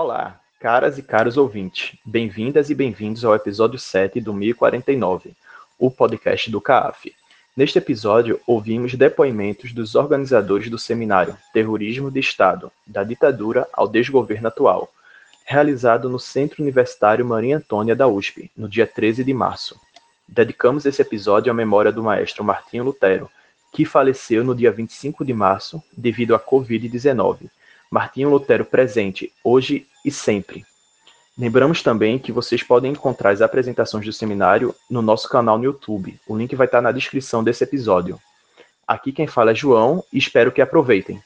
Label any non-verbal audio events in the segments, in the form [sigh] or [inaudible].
Olá, caras e caros ouvintes. Bem-vindas e bem-vindos ao episódio 7 do 1049, o podcast do CAF. Neste episódio, ouvimos depoimentos dos organizadores do seminário Terrorismo de Estado, da ditadura ao desgoverno atual, realizado no Centro Universitário Maria Antônia da USP, no dia 13 de março. Dedicamos esse episódio à memória do maestro Martinho Lutero, que faleceu no dia 25 de março devido à Covid-19 Martinho Lutero presente, hoje e sempre. Lembramos também que vocês podem encontrar as apresentações do seminário no nosso canal no YouTube. O link vai estar na descrição desse episódio. Aqui quem fala é João e espero que aproveitem.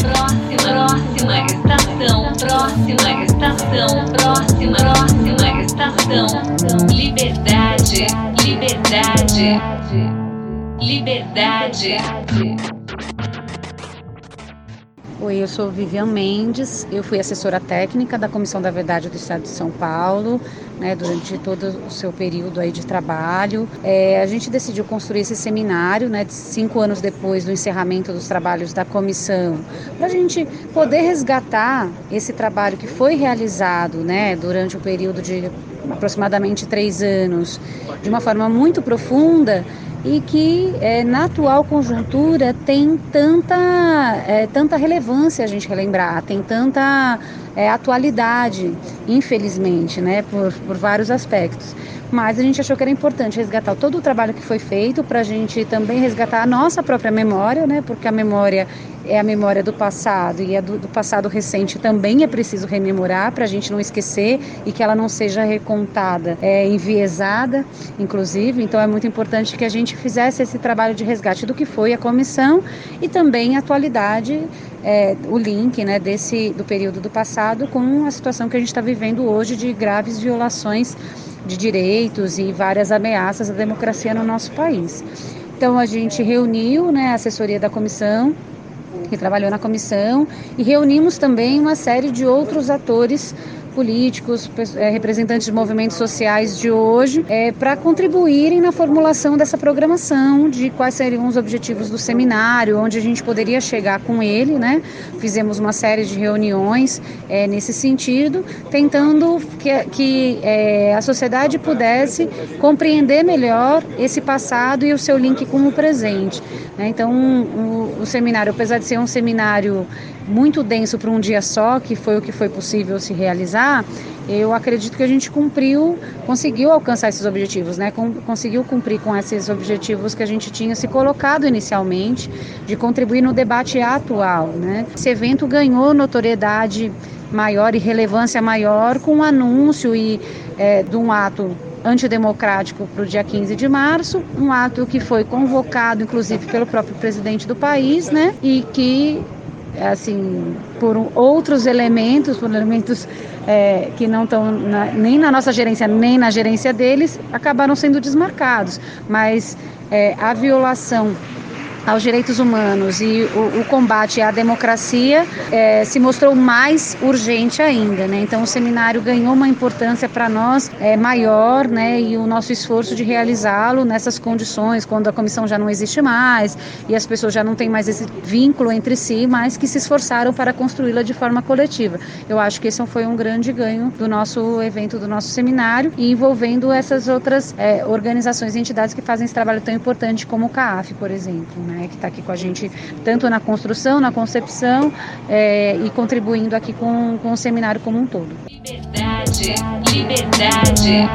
Próxima, estação, próxima estação, próxima, próxima estação. Liberdade, liberdade, liberdade. Oi, eu sou Vivian Mendes, eu fui assessora técnica da Comissão da Verdade do Estado de São Paulo, né, durante todo o seu período aí de trabalho. É, a gente decidiu construir esse seminário, né, cinco anos depois do encerramento dos trabalhos da comissão, para a gente poder resgatar esse trabalho que foi realizado, né, durante o período de aproximadamente três anos, de uma forma muito profunda e que é, na atual conjuntura tem tanta, é, tanta relevância a gente relembrar, tem tanta é, atualidade, infelizmente, né, por, por vários aspectos. Mas a gente achou que era importante resgatar todo o trabalho que foi feito para a gente também resgatar a nossa própria memória, né, porque a memória é a memória do passado e a do, do passado recente também é preciso rememorar para a gente não esquecer e que ela não seja recontada, é, enviesada, inclusive. Então é muito importante que a gente fizesse esse trabalho de resgate do que foi a comissão e também a atualidade, é, o link né, desse do período do passado com a situação que a gente está vivendo hoje de graves violações de direitos e várias ameaças à democracia no nosso país. Então a gente reuniu né, a assessoria da comissão que trabalhou na comissão, e reunimos também uma série de outros atores políticos, é, representantes de movimentos sociais de hoje, é, para contribuírem na formulação dessa programação, de quais seriam os objetivos do seminário, onde a gente poderia chegar com ele, né? Fizemos uma série de reuniões é, nesse sentido, tentando que, que é, a sociedade pudesse compreender melhor esse passado e o seu link com o presente. Né? Então, o seminário, apesar de ser um seminário muito denso para um dia só, que foi o que foi possível se realizar, eu acredito que a gente cumpriu, conseguiu alcançar esses objetivos, né? conseguiu cumprir com esses objetivos que a gente tinha se colocado inicialmente, de contribuir no debate atual, né? Esse evento ganhou notoriedade maior e relevância maior com o anúncio e é, de um ato antidemocrático para o dia 15 de março, um ato que foi convocado, inclusive, pelo próprio presidente do país, né? E que assim, por outros elementos, por elementos é, que não estão nem na nossa gerência, nem na gerência deles, acabaram sendo desmarcados. Mas é, a violação aos direitos humanos e o, o combate à democracia é, se mostrou mais urgente ainda. Né? Então, o seminário ganhou uma importância para nós é, maior né? e o nosso esforço de realizá-lo nessas condições, quando a comissão já não existe mais e as pessoas já não têm mais esse vínculo entre si, mas que se esforçaram para construí-la de forma coletiva. Eu acho que esse foi um grande ganho do nosso evento, do nosso seminário, e envolvendo essas outras é, organizações e entidades que fazem esse trabalho tão importante como o CAF, por exemplo. Né? Né, que está aqui com a gente tanto na construção, na concepção é, e contribuindo aqui com, com o seminário como um todo. Liberdade, liberdade,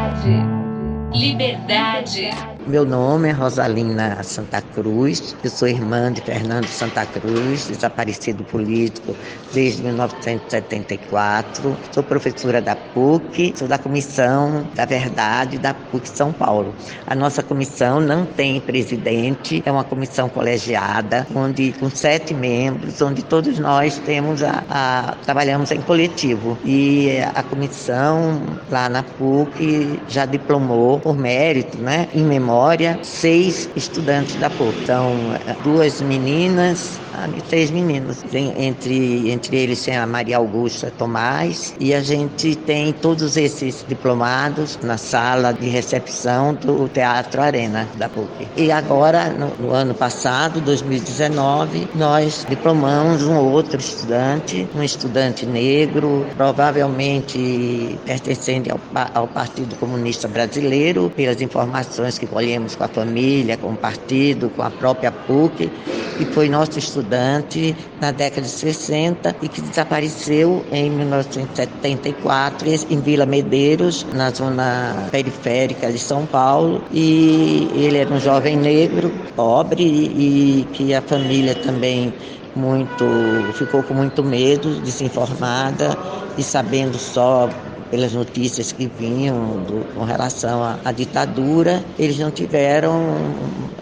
liberdade. Meu nome é Rosalina Santa Cruz, eu sou irmã de Fernando Santa Cruz, desaparecido político desde 1974. Sou professora da PUC, sou da Comissão da Verdade da PUC São Paulo. A nossa comissão não tem presidente, é uma comissão colegiada, onde com sete membros, onde todos nós temos a, a trabalhamos em coletivo. E a comissão lá na PUC já diplomou por mérito, né, em memória memória, seis estudantes da PUC. Então, duas meninas, seis meninos. Entre, entre eles tem a Maria Augusta Tomás e a gente tem todos esses diplomados na sala de recepção do Teatro Arena da PUC. E agora, no, no ano passado, 2019, nós diplomamos um outro estudante, um estudante negro, provavelmente pertencente ao, ao Partido Comunista Brasileiro, pelas informações que colhemos com a família, com o partido, com a própria PUC, que foi nosso estudante na década de 60 e que desapareceu em 1974 em Vila Medeiros, na zona periférica de São Paulo. E ele era um jovem negro, pobre e que a família também muito ficou com muito medo, desinformada e sabendo só pelas notícias que vinham do, com relação à, à, ditadura, eles não tiveram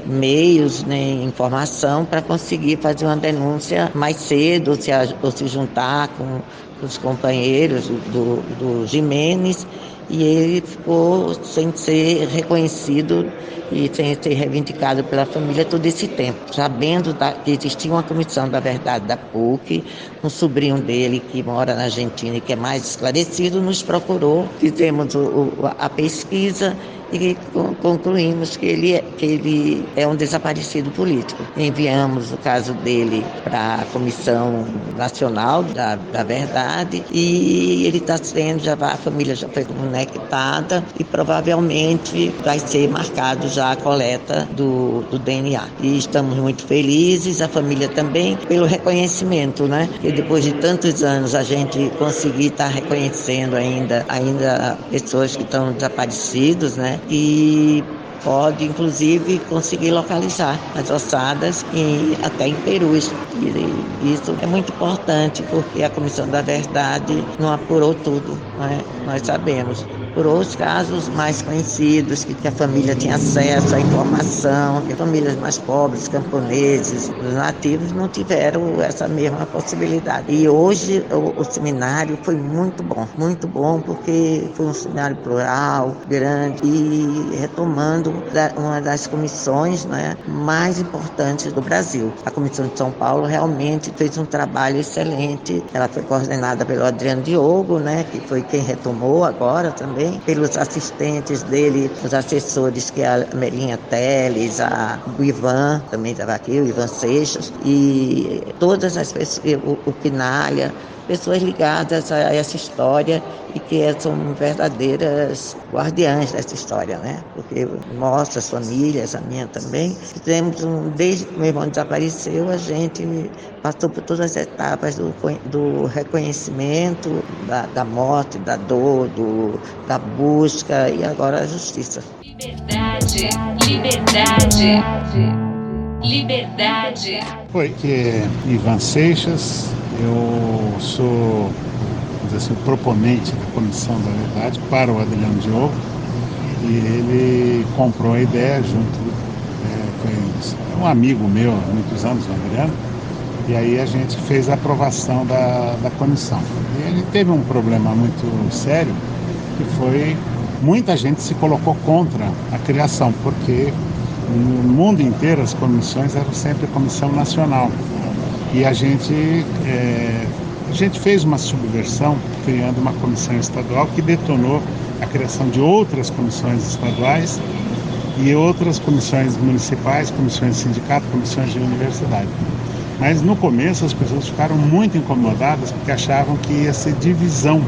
meios nem informação para conseguir fazer uma denúncia mais cedo, ou se, ou se juntar com os companheiros do, do Jimenez e ele ficou sem ser reconhecido e sem ser reivindicado pela família todo esse tempo, sabendo da, que existia uma comissão da verdade da PUC, um sobrinho dele que mora na Argentina e que é mais esclarecido, nos procurou, fizemos o, a pesquisa e concluímos que ele, é, que ele é um desaparecido político. Enviamos o caso dele para a Comissão Nacional da, da Verdade e ele está sendo, já a família já foi conectada e provavelmente vai ser marcado já a coleta do, do DNA. E estamos muito felizes, a família também, pelo reconhecimento, né? Que depois de tantos anos a gente conseguir estar tá reconhecendo ainda, ainda pessoas que estão desaparecidos, né? E pode inclusive conseguir localizar as ossadas e até em perus. E isso é muito importante porque a Comissão da Verdade não apurou tudo, né? nós sabemos por outros casos mais conhecidos, que a família tinha acesso à informação, que famílias mais pobres, camponeses, os nativos não tiveram essa mesma possibilidade. E hoje o, o seminário foi muito bom, muito bom porque foi um seminário plural, grande e retomando uma das comissões né, mais importantes do Brasil. A Comissão de São Paulo realmente fez um trabalho excelente. Ela foi coordenada pelo Adriano Diogo, né, que foi quem retomou agora também também pelos assistentes dele, os assessores que é a Melinha Teles, a, o Ivan também estava aqui, o Ivan Seixas, e todas as pessoas, o, o Pinalha, pessoas ligadas a essa história e que são verdadeiras guardiãs dessa história, né? Porque nossas famílias, a minha também, temos um, desde que meu irmão desapareceu, a gente passou por todas as etapas do, do reconhecimento, da, da morte, da dor, do, da busca e agora a justiça. Liberdade, liberdade, liberdade. Oi, que é Ivan Seixas, eu sou assim, proponente da Comissão da Verdade para o Adriano Diogo e ele comprou a ideia junto, é, um amigo meu há muitos anos, o Adriano, e aí a gente fez a aprovação da, da comissão. E ele teve um problema muito sério, que foi muita gente se colocou contra a criação, porque no mundo inteiro as comissões eram sempre comissão nacional. E a gente, é, a gente fez uma subversão, criando uma comissão estadual que detonou a criação de outras comissões estaduais e outras comissões municipais, comissões de sindicato, comissões de universidade. Mas no começo as pessoas ficaram muito incomodadas porque achavam que ia ser divisão,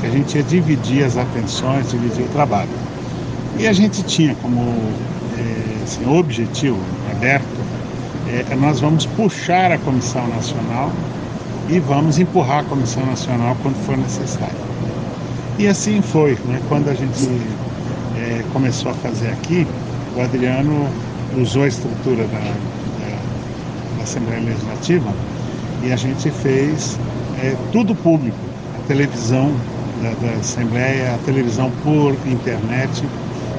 que a gente ia dividir as atenções, dividir o trabalho. E a gente tinha como é, assim, objetivo aberto é, nós vamos puxar a Comissão Nacional e vamos empurrar a Comissão Nacional quando for necessário. E assim foi, né? quando a gente é, começou a fazer aqui, o Adriano usou a estrutura da, da, da Assembleia Legislativa e a gente fez é, tudo público, a televisão da, da Assembleia, a televisão por internet,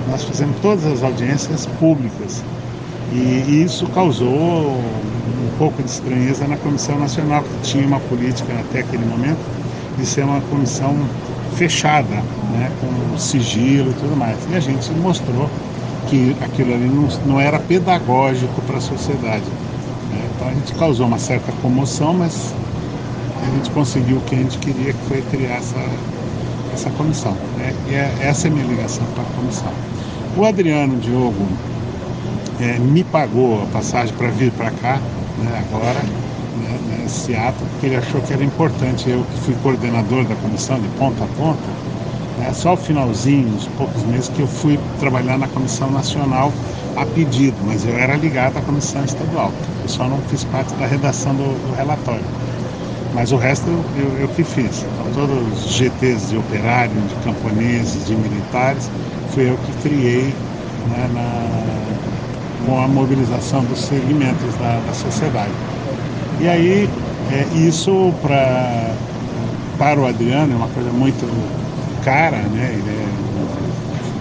nós fizemos todas as audiências públicas e isso causou um pouco de estranheza na Comissão Nacional, que tinha uma política até aquele momento de ser uma comissão fechada, né, com sigilo e tudo mais. E a gente mostrou que aquilo ali não, não era pedagógico para a sociedade. Né? Então a gente causou uma certa comoção, mas a gente conseguiu o que a gente queria, que foi criar essa, essa comissão. Né? E é, essa é a minha ligação com a comissão. O Adriano Diogo é, me pagou a passagem para vir para cá, né, agora, né, nesse ato, porque ele achou que era importante. Eu que fui coordenador da comissão de ponta a ponta, né, só o finalzinho, uns poucos meses, que eu fui trabalhar na comissão nacional a pedido, mas eu era ligado à comissão estadual. Eu só não fiz parte da redação do, do relatório. Mas o resto eu, eu, eu que fiz. Então, todos os GTs de operários, de camponeses, de militares, fui eu que criei né, na, com a mobilização dos segmentos da, da sociedade. E aí, é, isso pra, para o Adriano é uma coisa muito cara, né? Ele é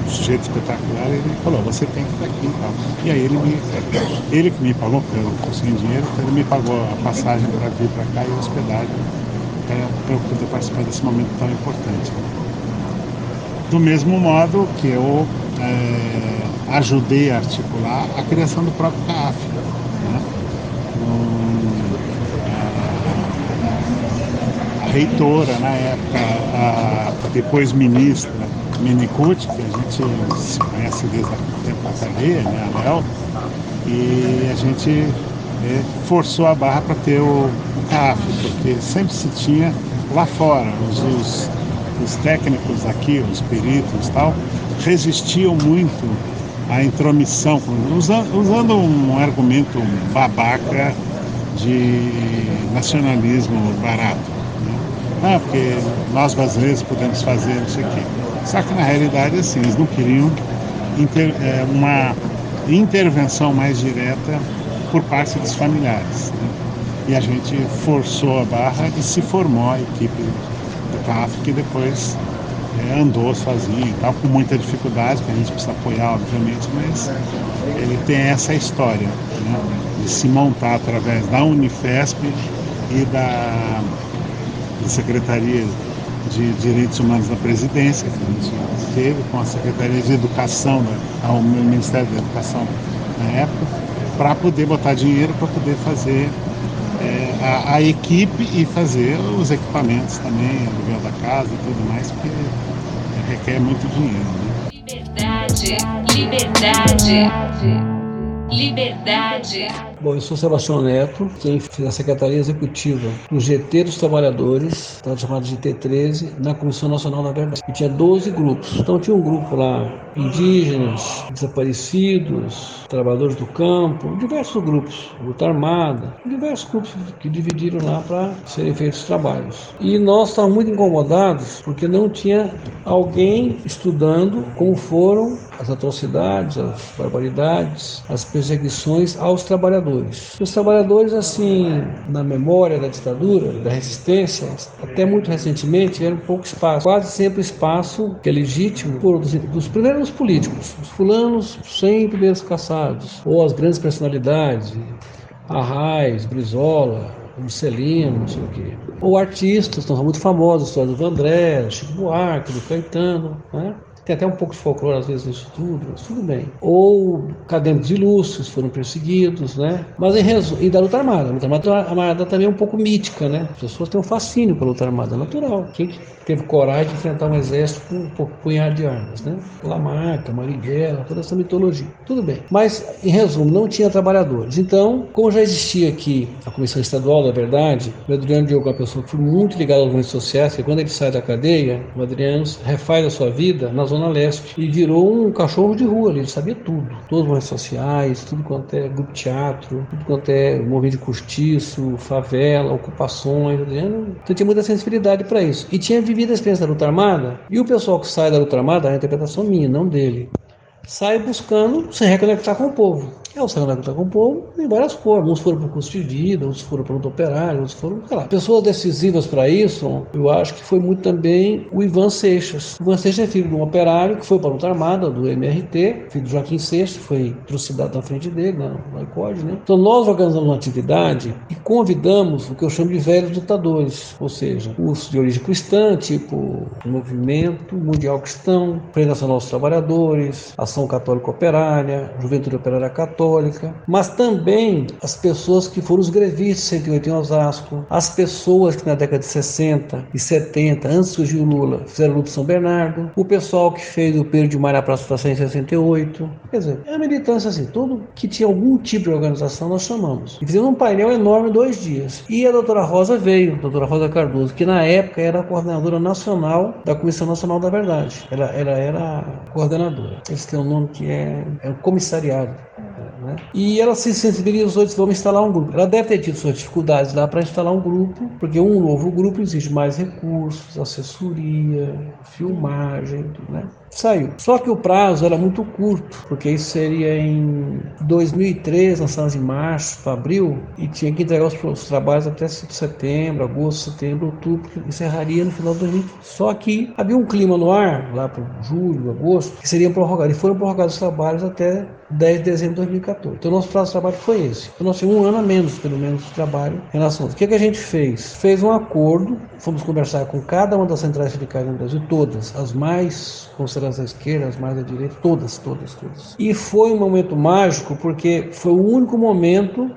um sujeito espetacular, ele falou, você tem que estar aqui e tal. E aí ele me, ele que me pagou, porque eu consegui dinheiro, então ele me pagou a passagem para vir para cá e hospedagem para eu poder participar desse momento tão importante. Do mesmo modo que eu é, ajudei a articular a criação do próprio CAF. Né? a, a, reitora, na época, a, depois ministra Minicucci, que a gente se conhece desde o tempo da cadeia, né, a Léo, e a gente é, forçou a barra para ter o, o CAF, porque sempre se tinha lá fora os, os os técnicos aqui, os peritos tal, resistiam muito à intromissão, usando um argumento babaca de nacionalismo barato. Né? Ah, porque nós brasileiros podemos fazer não sei o quê. Só que na realidade, assim, eles não queriam inter, é, uma intervenção mais direta por parte dos familiares. Né? E a gente forçou a barra e se formou a equipe que depois é, andou sozinho e tal, com muita dificuldade, que a gente precisa apoiar, obviamente, mas ele tem essa história né, de se montar através da Unifesp e da, da Secretaria de Direitos Humanos da Presidência, que a gente teve, com a Secretaria de Educação, né, Ministério da Educação na época, para poder botar dinheiro para poder fazer a, a, equipe e fazer os equipamentos também, aluguel da casa e tudo mais, porque requer muito dinheiro. Né? Liberdade, liberdade. Liberdade. Bom, eu sou Sebastião Neto, quem fiz a Secretaria Executiva do GT dos Trabalhadores, tá chamado GT13, na Comissão Nacional da Verdade. E tinha 12 grupos. Então tinha um grupo lá, indígenas, desaparecidos, trabalhadores do campo, diversos grupos, luta armada, diversos grupos que dividiram lá para serem feitos trabalhos. E nós estávamos muito incomodados porque não tinha alguém estudando como foram as atrocidades, as barbaridades, as perseguições aos trabalhadores. Os trabalhadores, assim, na memória da ditadura, da resistência, até muito recentemente, tiveram pouco espaço, quase sempre espaço que é legítimo por, dos, dos primeiros políticos, os fulanos sempre primeiros caçados, ou as grandes personalidades, Arraes, Brizola, Marcelino, não sei o quê. Ou artistas, estão muito famosos, a história do Vandré, Chico Buarque, do Caetano, né? Tem até um pouco de folclore às vezes nisso tudo, mas tudo bem. Ou acadêmicos ilustres foram perseguidos, né? Mas em resumo, e da luta armada. A luta armada, também é um pouco mítica, né? As pessoas têm um fascínio pela luta armada, natural. Quem teve coragem de enfrentar um exército com um punhado de armas, né? Lamarca, Marighella, toda essa mitologia. Tudo bem. Mas, em resumo, não tinha trabalhadores. Então, como já existia aqui a Comissão Estadual da Verdade, o Adriano Diogo é uma pessoa que foi muito ligada aos movimentos sociais, que quando ele sai da cadeia, o Adriano refaz a sua vida na zona Zona Leste. E virou um cachorro de rua ali, ele sabia tudo. Todos os movimentos sociais, tudo quanto é grupo teatro, tudo quanto é movimento de cortiço, favela, ocupações. Então tinha muita sensibilidade para isso. E tinha vivido a experiência da luta armada. E o pessoal que sai da luta armada, a interpretação minha, não dele, sai buscando se reconectar com o povo. É o Sagrado está com o povo em várias formas. Uns foram para o custo de vida, outros foram para o operário, outros foram, sei lá. Pessoas decisivas para isso, eu acho que foi muito também o Ivan Seixas. O Ivan Seixas é filho de um operário que foi para a luta armada, do MRT, filho do Joaquim Seixas, foi trucidado na frente dele, na, no ICOD, né? Então nós organizamos uma atividade e convidamos o que eu chamo de velhos lutadores, ou seja, os de origem cristã, tipo o Movimento Mundial Cristão, Frente Nacional dos Trabalhadores, Ação Ação Católica Operária, Juventude Operária Católica, mas também as pessoas que foram os grevistas 108 em Osasco, as pessoas que na década de 60 e 70, antes de surgir o Lula, fizeram luta São Bernardo, o pessoal que fez o Pedro de Maio na Praça da em 68. Quer dizer, é a militância assim, tudo que tinha algum tipo de organização nós chamamos. E fizemos um painel enorme dois dias. E a doutora Rosa veio, a doutora Rosa Cardoso, que na época era a coordenadora nacional da Comissão Nacional da Verdade. Ela, ela era coordenadora. Eles têm um nome que é, é um comissariado. Né? E ela se sensibilizou e disse: vamos instalar um grupo. Ela deve ter tido suas dificuldades lá para instalar um grupo, porque um novo grupo exige mais recursos, assessoria, filmagem, né? Saiu. Só que o prazo era muito curto, porque isso seria em 2003, nós estamos em março, abril, e tinha que entregar os, os trabalhos até setembro, agosto, setembro, outubro, que encerraria no final de 2020. Só que havia um clima no ar, lá para julho, agosto, que seriam prorrogados. E foram prorrogados os trabalhos até 10 de dezembro de 2014. Então, nosso prazo de trabalho foi esse. Então, nós tínhamos um ano a menos, pelo menos, de trabalho em relação a isso. O que, que a gente fez? Fez um acordo, fomos conversar com cada uma das centrais sindicais no Brasil, todas, as mais consideradas à esquerda, as mais à direita, todas, todas, todas. E foi um momento mágico, porque foi o único momento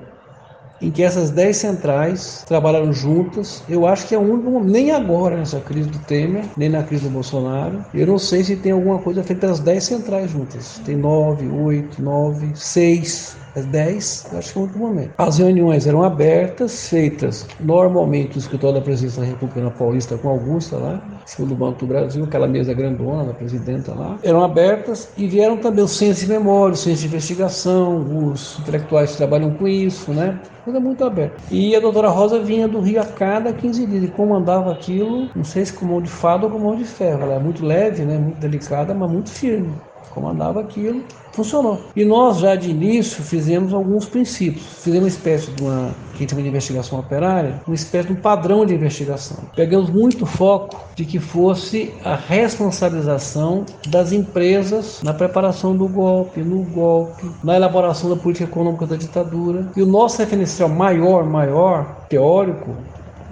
em que essas 10 centrais trabalharam juntas. Eu acho que é o único, nem agora nessa crise do Temer, nem na crise do Bolsonaro. Eu não sei se tem alguma coisa feita das 10 centrais juntas. Tem 9, 8, 9, 6 às 10, acho que é o momento. As reuniões eram abertas, feitas normalmente no escritório da presidência da República Paulista com Augusta lá, segundo Banco do Brasil, aquela mesa grandona da presidenta lá. Eram abertas e vieram também os centros de memória, os centros de investigação, os intelectuais que trabalham com isso, né? Coisa muito aberta. E a doutora Rosa vinha do Rio a cada 15 dias e comandava aquilo, não sei se com mão de fada ou com mão de ferro. Ela é muito leve, né? muito delicada, mas muito firme comandava aquilo, funcionou. E nós já de início fizemos alguns princípios, fizemos uma espécie de uma, que chama de investigação operária, uma espécie de um padrão de investigação. Pegamos muito foco de que fosse a responsabilização das empresas na preparação do golpe, no golpe, na elaboração da política econômica da ditadura. E o nosso referencial maior, maior, teórico,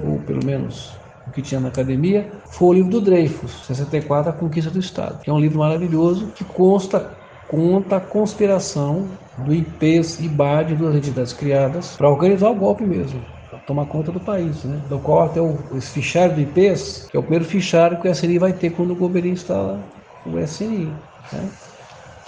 ou pelo menos o que tinha na academia, foi o livro do Dreyfus, 64, A Conquista do Estado, que é um livro maravilhoso que consta conta a conspiração do IPES e BAD, duas entidades criadas, para organizar o golpe mesmo, para tomar conta do país, né? do qual até o, esse fichário do IPES, que é o primeiro fichário que o SNI vai ter quando o governo instala o SNI. Né?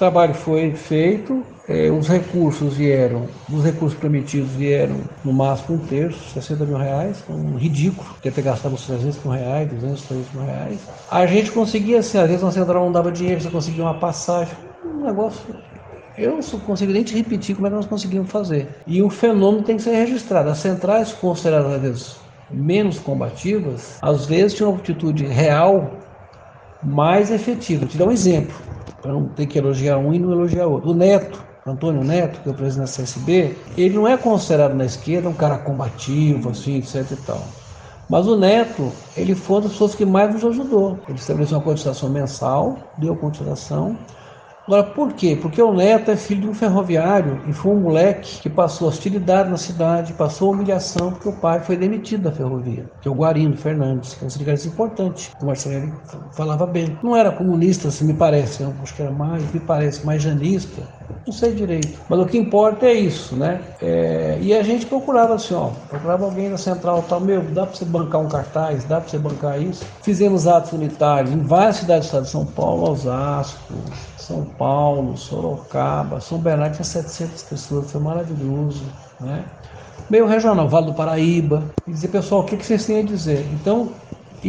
Trabalho foi feito, é, os recursos vieram, os recursos prometidos vieram no máximo um terço, 60 mil reais, um ridículo, ter gastado uns 300 mil reais, 200, 300 mil reais. A gente conseguia, assim, às vezes uma central não dava dinheiro, você conseguia uma passagem, um negócio eu não consigo nem te repetir como é que nós conseguimos fazer. E o fenômeno tem que ser registrado. As centrais consideradas menos combativas, às vezes tinham uma atitude real mais efetiva. Vou te dar um exemplo, para não ter que elogiar um e não elogiar outro. O Neto, Antônio Neto, que é o presidente da CSB, ele não é considerado na esquerda um cara combativo, assim, etc e tal. Mas o Neto, ele foi uma das pessoas que mais nos ajudou. Ele estabeleceu uma cotização mensal, deu cotização, Agora, por quê? Porque o Neto é filho de um ferroviário e foi um moleque que passou hostilidade na cidade, passou humilhação porque o pai foi demitido da ferrovia, que é o Guarindo Fernandes, que é um sindicalista importante. O Marcelo falava bem. Não era comunista, se me parece, eu acho que era mais, me parece, mais janista. Não sei direito. Mas o que importa é isso, né? É... e a gente procurava assim, ó, procurava alguém na central tal, meu, dá para você bancar um cartaz, dá para você bancar isso. Fizemos atos unitários em várias cidades do estado de São Paulo, Osasco, são Paulo, Sorocaba, São Bernardo tinha 700 pessoas, foi maravilhoso, né? Meio regional, Vale do Paraíba, e dizer, pessoal, o que, vocês têm a dizer? Então,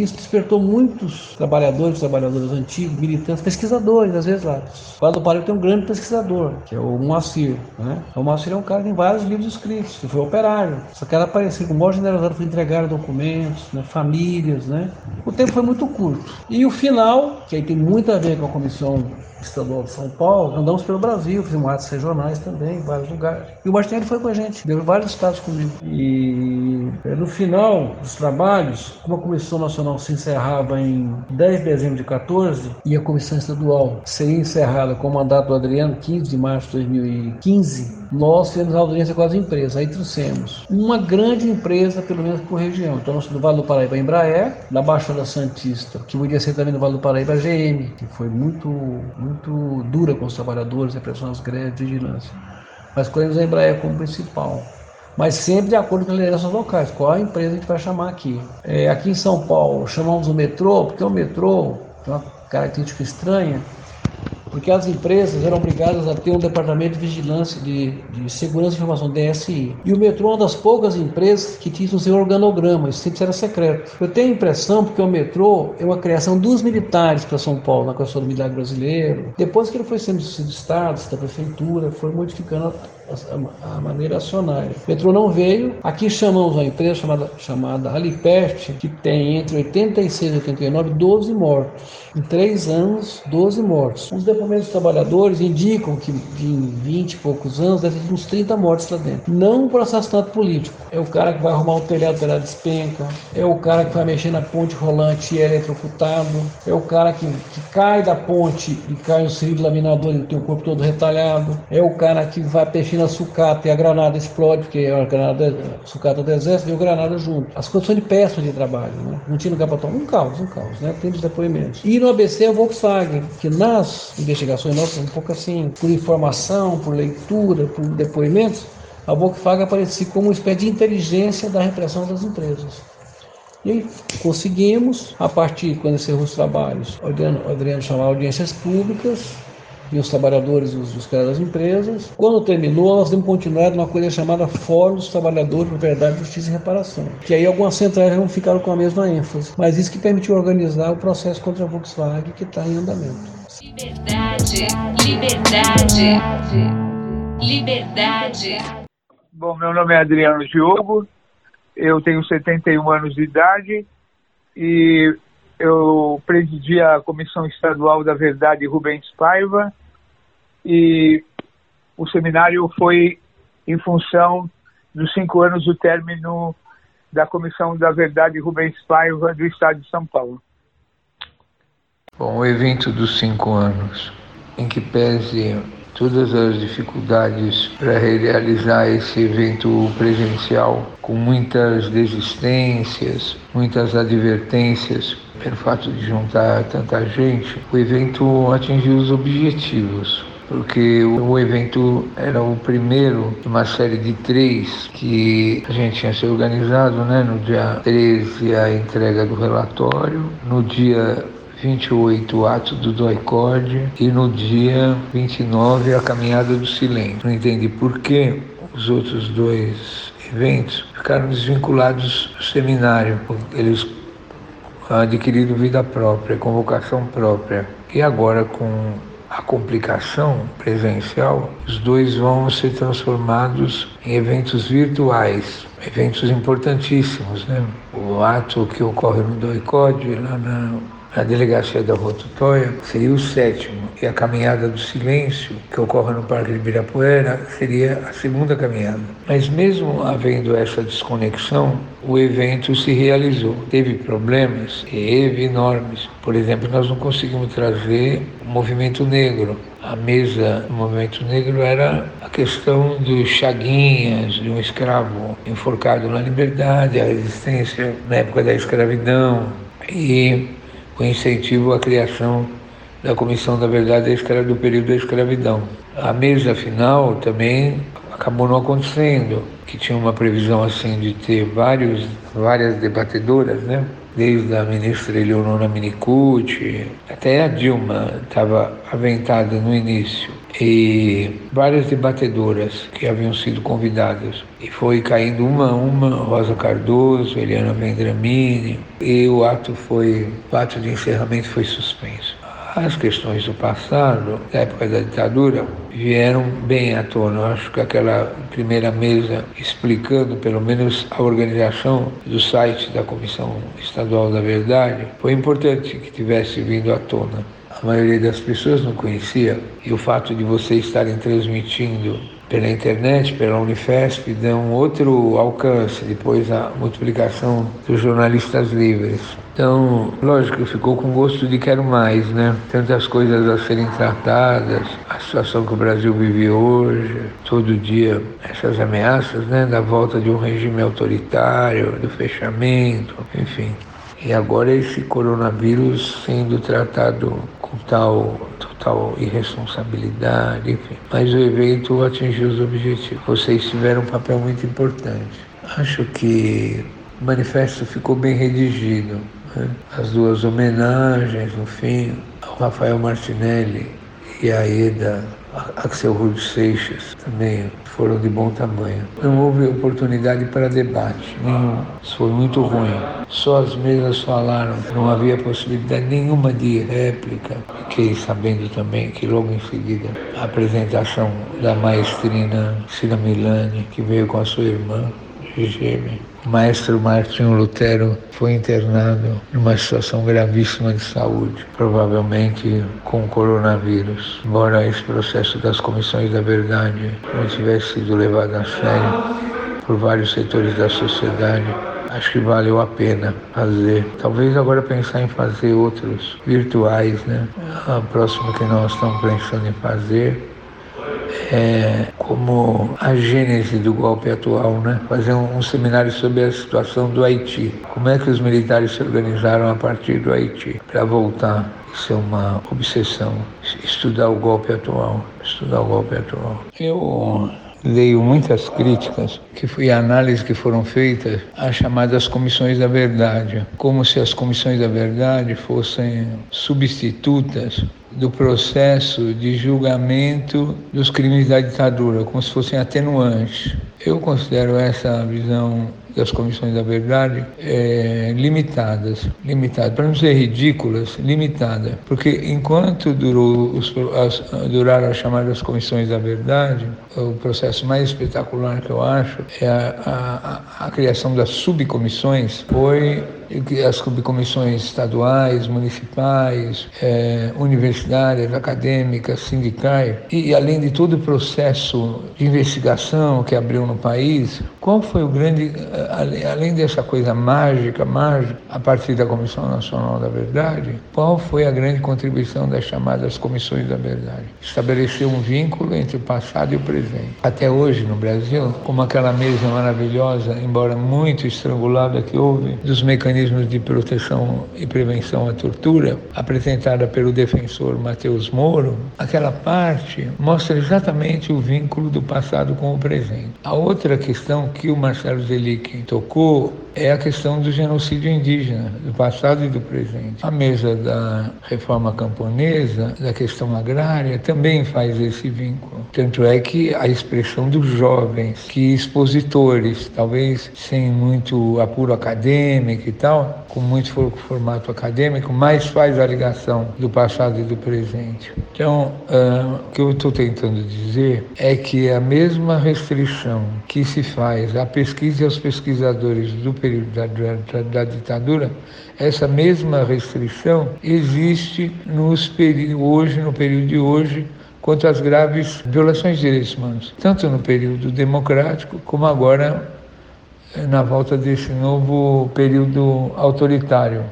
isso despertou muitos trabalhadores, trabalhadores antigos, militantes, pesquisadores, às vezes lá. Vale do Paraíba tem um grande pesquisador, que é o Moacir. Né? O Moacir é um cara que tem vários livros escritos, que foi operário. Só que era parecido com o maior generosidade foi entregar documentos, né? famílias. Né? O tempo foi muito curto. E o final, que aí tem muito a ver com a comissão estadual de São Paulo, andamos pelo Brasil, fizemos atos regionais também, em vários lugares. E o Martinelli foi com a gente, deu vários estados comigo. E é, no final dos trabalhos, como a Comissão Nacional se encerrava em 10 de dezembro de 14 e a Comissão Estadual seria encerrada com o mandato do Adriano 15 de março de 2015, nós fizemos audiência com as empresas. Aí trouxemos uma grande empresa, pelo menos por região. Então, nós do Vale do Paraíba, Embraer, da Baixada Santista, que podia ser também no Vale do Paraíba, a GM, que foi muito, muito dura com os trabalhadores, repressão às greves, vigilância. Mas escolhemos a Embraer como principal mas sempre de acordo com as lideranças locais. Qual a empresa a gente vai chamar aqui? É, aqui em São Paulo, chamamos o metrô, porque o metrô tem uma característica estranha, porque as empresas eram obrigadas a ter um departamento de vigilância de, de segurança e informação, DSI. E o metrô é uma das poucas empresas que tinha o seu organograma, isso sempre era secreto. Eu tenho a impressão, porque o metrô é uma criação dos militares para São Paulo, na questão do milagre brasileiro. Depois que ele foi sendo do Estado, da prefeitura, foi modificando a, a maneira acionária. O metrô não veio. Aqui chamamos uma empresa chamada, chamada Aliperte, que tem entre 86 e 89 12 mortos. Em três anos, 12 mortos. Os depoimentos dos trabalhadores indicam que em 20 e poucos anos deve ter uns 30 mortos lá dentro. Não por assassinato político. É o cara que vai arrumar o telhado, o telhado despenca. É o cara que vai mexer na ponte rolante e é eletrocutado. É o cara que, que cai da ponte e cai no cilindro laminador e tem o corpo todo retalhado. É o cara que vai peixinho na sucata e a granada explode, porque a granada, a sucata do exército deu granada junto. As condições de péssimas de trabalho, né? não tinha lugar para tomar. Um caos, um caos, né? Tem depoimentos. E no ABC a Volkswagen, que nas investigações nossas, um pouco assim, por informação, por leitura, por depoimentos, a Volkswagen aparecia como uma espécie de inteligência da repressão das empresas. E aí conseguimos, a partir, quando encerrou os trabalhos, Adriano, Adriano chamava audiências públicas, e os trabalhadores, os, os caras das empresas. Quando terminou, nós demos continuidade numa coisa chamada Fórum dos Trabalhadores por Verdade, Justiça e Reparação. Que aí algumas centrais não ficaram com a mesma ênfase. Mas isso que permitiu organizar o processo contra a Volkswagen que está em andamento. Liberdade, liberdade, liberdade. Bom, meu nome é Adriano Diogo, eu tenho 71 anos de idade e eu presidi a Comissão Estadual da Verdade Rubens Paiva e o seminário foi em função dos cinco anos do término da Comissão da Verdade Rubens Paiva do Estado de São Paulo. Bom, o evento dos cinco anos, em que pese todas as dificuldades para realizar esse evento presencial, com muitas desistências, muitas advertências pelo fato de juntar tanta gente, o evento atingiu os objetivos porque o evento era o primeiro de uma série de três que a gente tinha se organizado, né? No dia 13 a entrega do relatório, no dia 28 o ato do doicode e no dia 29 a caminhada do silêncio. Não entendi por que os outros dois eventos ficaram desvinculados do seminário. Eles adquiriram vida própria, convocação própria. E agora com a complicação presencial, os dois vão ser transformados em eventos virtuais, eventos importantíssimos, né? O ato que ocorre no Doicode, lá na a delegacia da Rotutóia seria o sétimo, e a caminhada do silêncio, que ocorre no Parque de Ibirapuera, seria a segunda caminhada. Mas mesmo havendo essa desconexão, o evento se realizou. Teve problemas? Teve enormes. Por exemplo, nós não conseguimos trazer o movimento negro. A mesa do movimento negro era a questão dos chaguinhas, de um escravo enforcado na liberdade, a resistência na época da escravidão. E o incentivo à criação da Comissão da Verdade do período da escravidão. A mesa final também acabou não acontecendo, que tinha uma previsão assim de ter vários, várias debatedoras, né? Desde a ministra Eleonora Minicucci até a Dilma estava aventada no início e várias debatedoras que haviam sido convidadas. E foi caindo uma a uma, Rosa Cardoso, Eliana Vendramini, e o ato foi, o ato de encerramento foi suspenso. As questões do passado, da época da ditadura, vieram bem à tona. Eu acho que aquela primeira mesa explicando, pelo menos, a organização do site da Comissão Estadual da Verdade, foi importante que tivesse vindo à tona a maioria das pessoas não conhecia, e o fato de vocês estarem transmitindo pela internet, pela Unifesp, dão outro alcance depois a multiplicação dos jornalistas livres. Então, lógico, ficou com gosto de quero mais, né? Tantas coisas a serem tratadas, a situação que o Brasil vive hoje, todo dia essas ameaças, né? Da volta de um regime autoritário, do fechamento, enfim. E agora esse coronavírus sendo tratado com tal, total irresponsabilidade, enfim. Mas o evento atingiu os objetivos. Vocês tiveram um papel muito importante. Acho que o manifesto ficou bem redigido. Né? As duas homenagens, no fim, ao Rafael Martinelli e a Eda Axel Rude Seixas também foram de bom tamanho. Não houve oportunidade para debate nenhum. Isso foi muito ruim. Só as mesas falaram, não havia possibilidade nenhuma de réplica. Fiquei sabendo também que logo em seguida a apresentação da maestrina Cida Milani, que veio com a sua irmã, O maestro Martinho Lutero foi internado numa situação gravíssima de saúde, provavelmente com coronavírus. Embora esse processo das comissões da verdade não tivesse sido levado a sério por vários setores da sociedade, acho que valeu a pena fazer. Talvez agora pensar em fazer outros virtuais, né? A próxima que nós estamos pensando em fazer é, como a gênese do golpe atual, né? fazer um, um, seminário sobre a situação do Haiti. Como é que os militares se organizaram a partir do Haiti para voltar. Isso é uma obsessão. Estudar o golpe atual. Estudar o golpe atual. Eu leio muitas críticas que foi análise que foram feitas às chamadas comissões da verdade, como se as comissões da verdade fossem substitutas do processo de julgamento dos crimes da ditadura, como se fossem atenuantes. Eu considero essa visão das comissões da verdade é, limitadas, limitadas, para não ser ridículas, limitadas, porque enquanto durou os, as, duraram as chamadas comissões da verdade, o processo mais espetacular que eu acho é a, a, a criação das subcomissões, foi as subcomissões estaduais, municipais, é, universitárias, acadêmicas, sindicais, e além de todo o processo de investigação que abriu no país, qual foi o grande, além dessa coisa mágica, mágica, a partir da Comissão Nacional da Verdade, qual foi a grande contribuição das chamadas Comissões da Verdade? Estabelecer um vínculo entre o passado e o presente. Até hoje, no Brasil, como aquela mesa maravilhosa, embora muito estrangulada que houve, dos mecanismos de proteção e prevenção à tortura, apresentada pelo defensor Matheus Moro, aquela parte mostra exatamente o vínculo do passado com o presente. A outra questão que o Marcelo Zelic tocou é a questão do genocídio indígena, do passado e do presente. A mesa da reforma camponesa, da questão agrária, também faz esse vínculo. Tanto é que a expressão dos jovens, que expositores, talvez sem muito apuro acadêmico e com muito formato acadêmico, mas faz a ligação do passado e do presente. Então, uh, o que eu estou tentando dizer é que a mesma restrição que se faz à pesquisa e aos pesquisadores do período da, da, da ditadura, essa mesma restrição existe nos hoje, no período de hoje, quanto às graves violações de direitos humanos, tanto no período democrático como agora na volta desse novo período autoritário,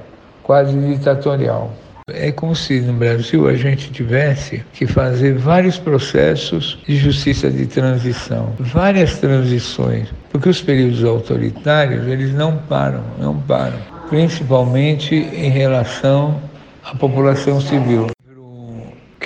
quase ditatorial. É como se no Brasil a gente tivesse que fazer vários processos de justiça de transição, várias transições, porque os períodos autoritários eles não param, não param, principalmente em relação à população civil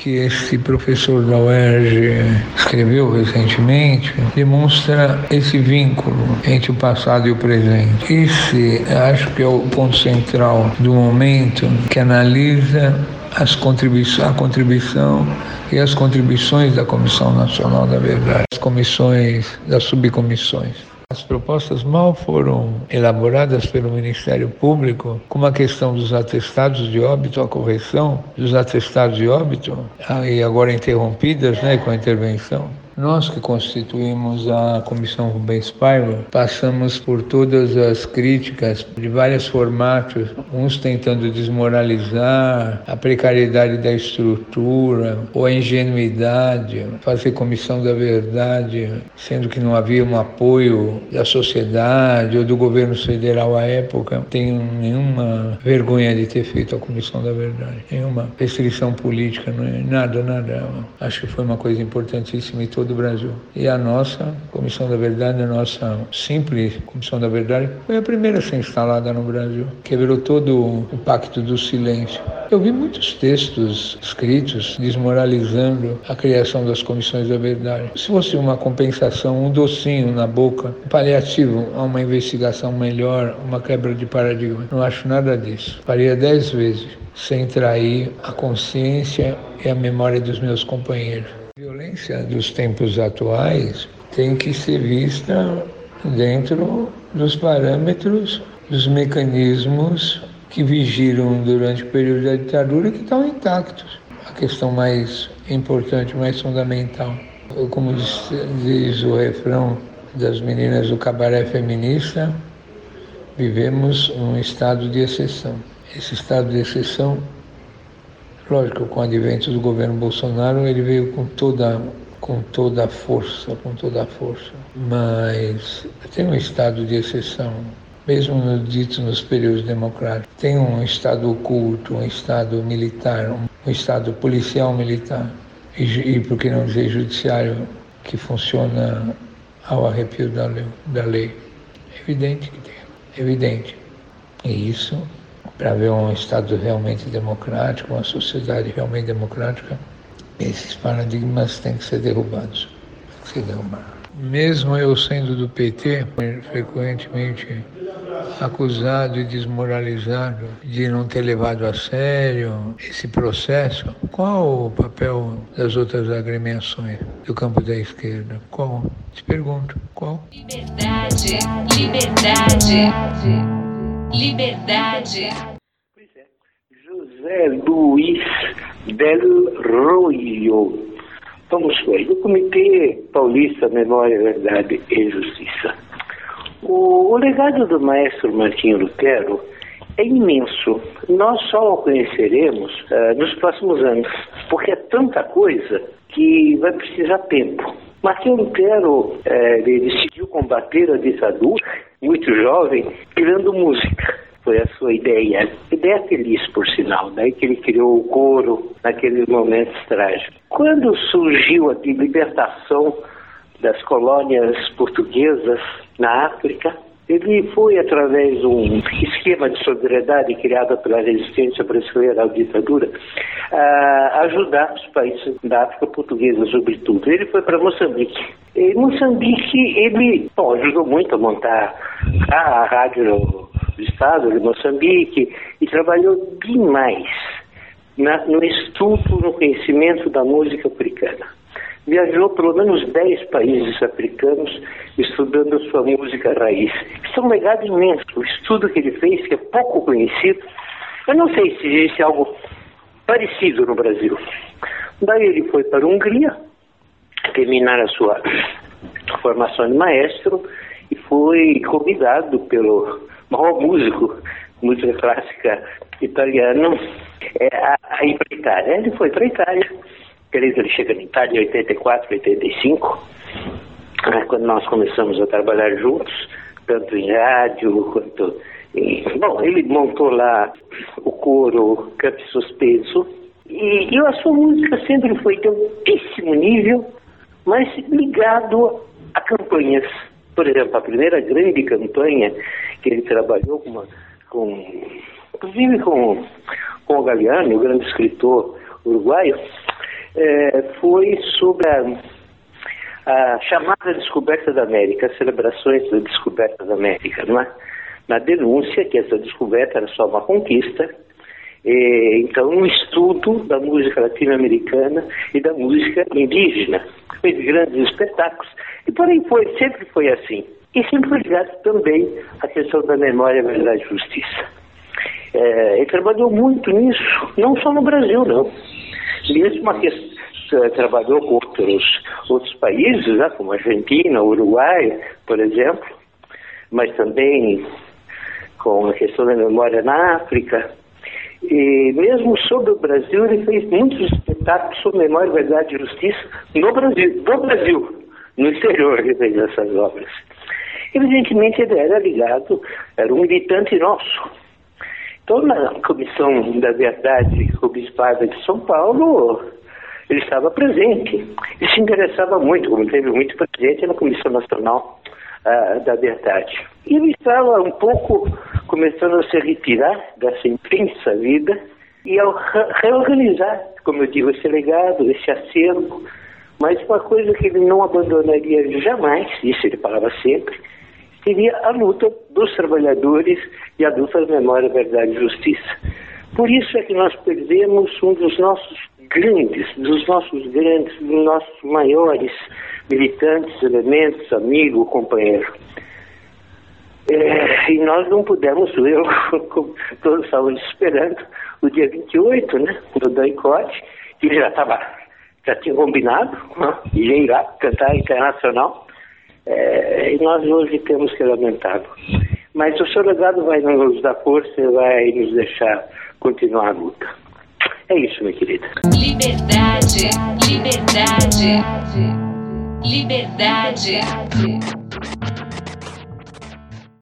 que esse professor da UERJ escreveu recentemente demonstra esse vínculo entre o passado e o presente. Esse acho que é o ponto central do momento que analisa as contribuições, a contribuição e as contribuições da Comissão Nacional da Verdade, as comissões, das subcomissões. As propostas mal foram elaboradas pelo Ministério Público, como a questão dos atestados de óbito, a correção dos atestados de óbito, e agora interrompidas né, com a intervenção. Nós que constituímos a Comissão Rubens Paiva passamos por todas as críticas de vários formatos, uns tentando desmoralizar a precariedade da estrutura ou a ingenuidade, fazer comissão da verdade, sendo que não havia um apoio da sociedade ou do governo federal à época. Tenho nenhuma vergonha de ter feito a comissão da verdade, nenhuma restrição política, é? nada, nada. Acho que foi uma coisa importantíssima em todo do Brasil. E a nossa Comissão da Verdade, a nossa simples Comissão da Verdade, foi a primeira a ser instalada no Brasil. Quebrou todo o pacto do silêncio. Eu vi muitos textos escritos desmoralizando a criação das comissões da verdade. Se fosse uma compensação, um docinho na boca, um paliativo a uma investigação melhor, uma quebra de paradigma, não acho nada disso. Faria dez vezes sem trair a consciência e a memória dos meus companheiros. Violência dos tempos atuais tem que ser vista dentro dos parâmetros dos mecanismos que vigiram durante o período da ditadura que estão intactos. A questão mais importante, mais fundamental. Como diz, diz o refrão das meninas do cabaré feminista, vivemos um estado de exceção. Esse estado de exceção Lógico, com o advento do governo Bolsonaro, ele veio com toda, com toda a força, com toda a força. Mas tem um estado de exceção, mesmo no, dito nos períodos democráticos. Tem um estado oculto, um estado militar, um, estado policial militar, e, e por que não dizer judiciário, que funciona ao arrepio da lei. Da lei. É evidente que tem, evidente. E isso para ver um Estado realmente democrático, uma sociedade realmente democrática, esses paradigmas têm que ser derrubados. Que. Mesmo eu sendo do PT, frequentemente acusado e desmoralizado de não ter levado a sério esse processo, qual o papel das outras agremiações do campo da esquerda? Qual? Te pergunto, qual? Liberdade, liberdade. Liberdade. É. José Luiz Del Roio. Vamos ver. Do Comitê Paulista Memória, Verdade e Justiça. O, o legado do maestro Martinho Lutero é imenso. Nós só o conheceremos uh, nos próximos anos, porque é tanta coisa que vai precisar tempo. Martinho Lutero eh, decidiu combater a ditadura muito jovem, criando música. Foi a sua ideia. Ideia feliz, por sinal, daí que ele criou o coro naqueles momentos trágicos. Quando surgiu a libertação das colônias portuguesas na África, ele foi, através de um esquema de solidariedade criado pela resistência brasileira à ditadura, a ajudar os países da África portuguesa, sobretudo. Ele foi para Moçambique. Em Moçambique, ele bom, ajudou muito a montar a rádio do estado de Moçambique e trabalhou demais na, no estudo, no conhecimento da música africana viajou pelo menos 10 países africanos estudando a sua música raiz. Isso é um legado imenso. O estudo que ele fez, que é pouco conhecido, eu não sei se existe algo parecido no Brasil. Daí ele foi para a Hungria, terminar a sua [coughs] formação de maestro e foi convidado pelo maior músico, música clássica italiano, é, a, a ir para a Itália. Ele foi para a Itália ele chega na Itália em 84, 85, né, quando nós começamos a trabalhar juntos, tanto em rádio quanto em... Bom, ele montou lá o coro Campo Suspenso, e, e a sua música sempre foi de altíssimo nível, mas ligado a campanhas. Por exemplo, a primeira grande campanha que ele trabalhou com, uma, com inclusive com, com o Galeano, o grande escritor uruguaio, é, foi sobre a, a, chamada descoberta da América, as celebrações da descoberta da América, não é? na denúncia que essa descoberta era só uma conquista. Então, um estudo da música latino-americana e da música indígena. Fez grandes espetáculos. E por aí foi, sempre foi assim. E sempre foi ligado também à questão da memória, verdade e justiça. É, ele trabalhou muito nisso, não só no Brasil, não mesmo uma questão, trabalhou com outros, outros países, né, como Argentina, Uruguai, por exemplo, mas também com a questão da memória na África. E mesmo sobre o Brasil, ele fez muitos espetáculos sobre memória, verdade e justiça no Brasil, no Brasil, no exterior ele fez essas obras. Evidentemente ele era ligado, era um militante nosso. Então na Comissão da Verdade Obispada de São Paulo, ele estava presente. Ele se interessava muito, como teve muito presente na Comissão Nacional uh, da Verdade. E ele estava um pouco começando a se retirar dessa intensa vida e ao reorganizar, como eu digo, esse legado, esse acervo. Mas uma coisa que ele não abandonaria jamais, isso ele falava sempre, seria a luta dos trabalhadores e a luta da memória, verdade e justiça. Por isso é que nós perdemos um dos nossos grandes, dos nossos grandes, dos nossos maiores militantes, elementos, amigo, companheiro. É, e nós não pudemos como todos estávamos esperando, o dia 28, né, do Doicote, que já estava, já tinha combinado, [laughs] né, ia ir lá cantar internacional, é, e nós hoje temos que lamentá-lo. Mas o seu legado vai nos dar força e vai nos deixar continuar a luta. É isso, minha querida. Liberdade, liberdade, liberdade.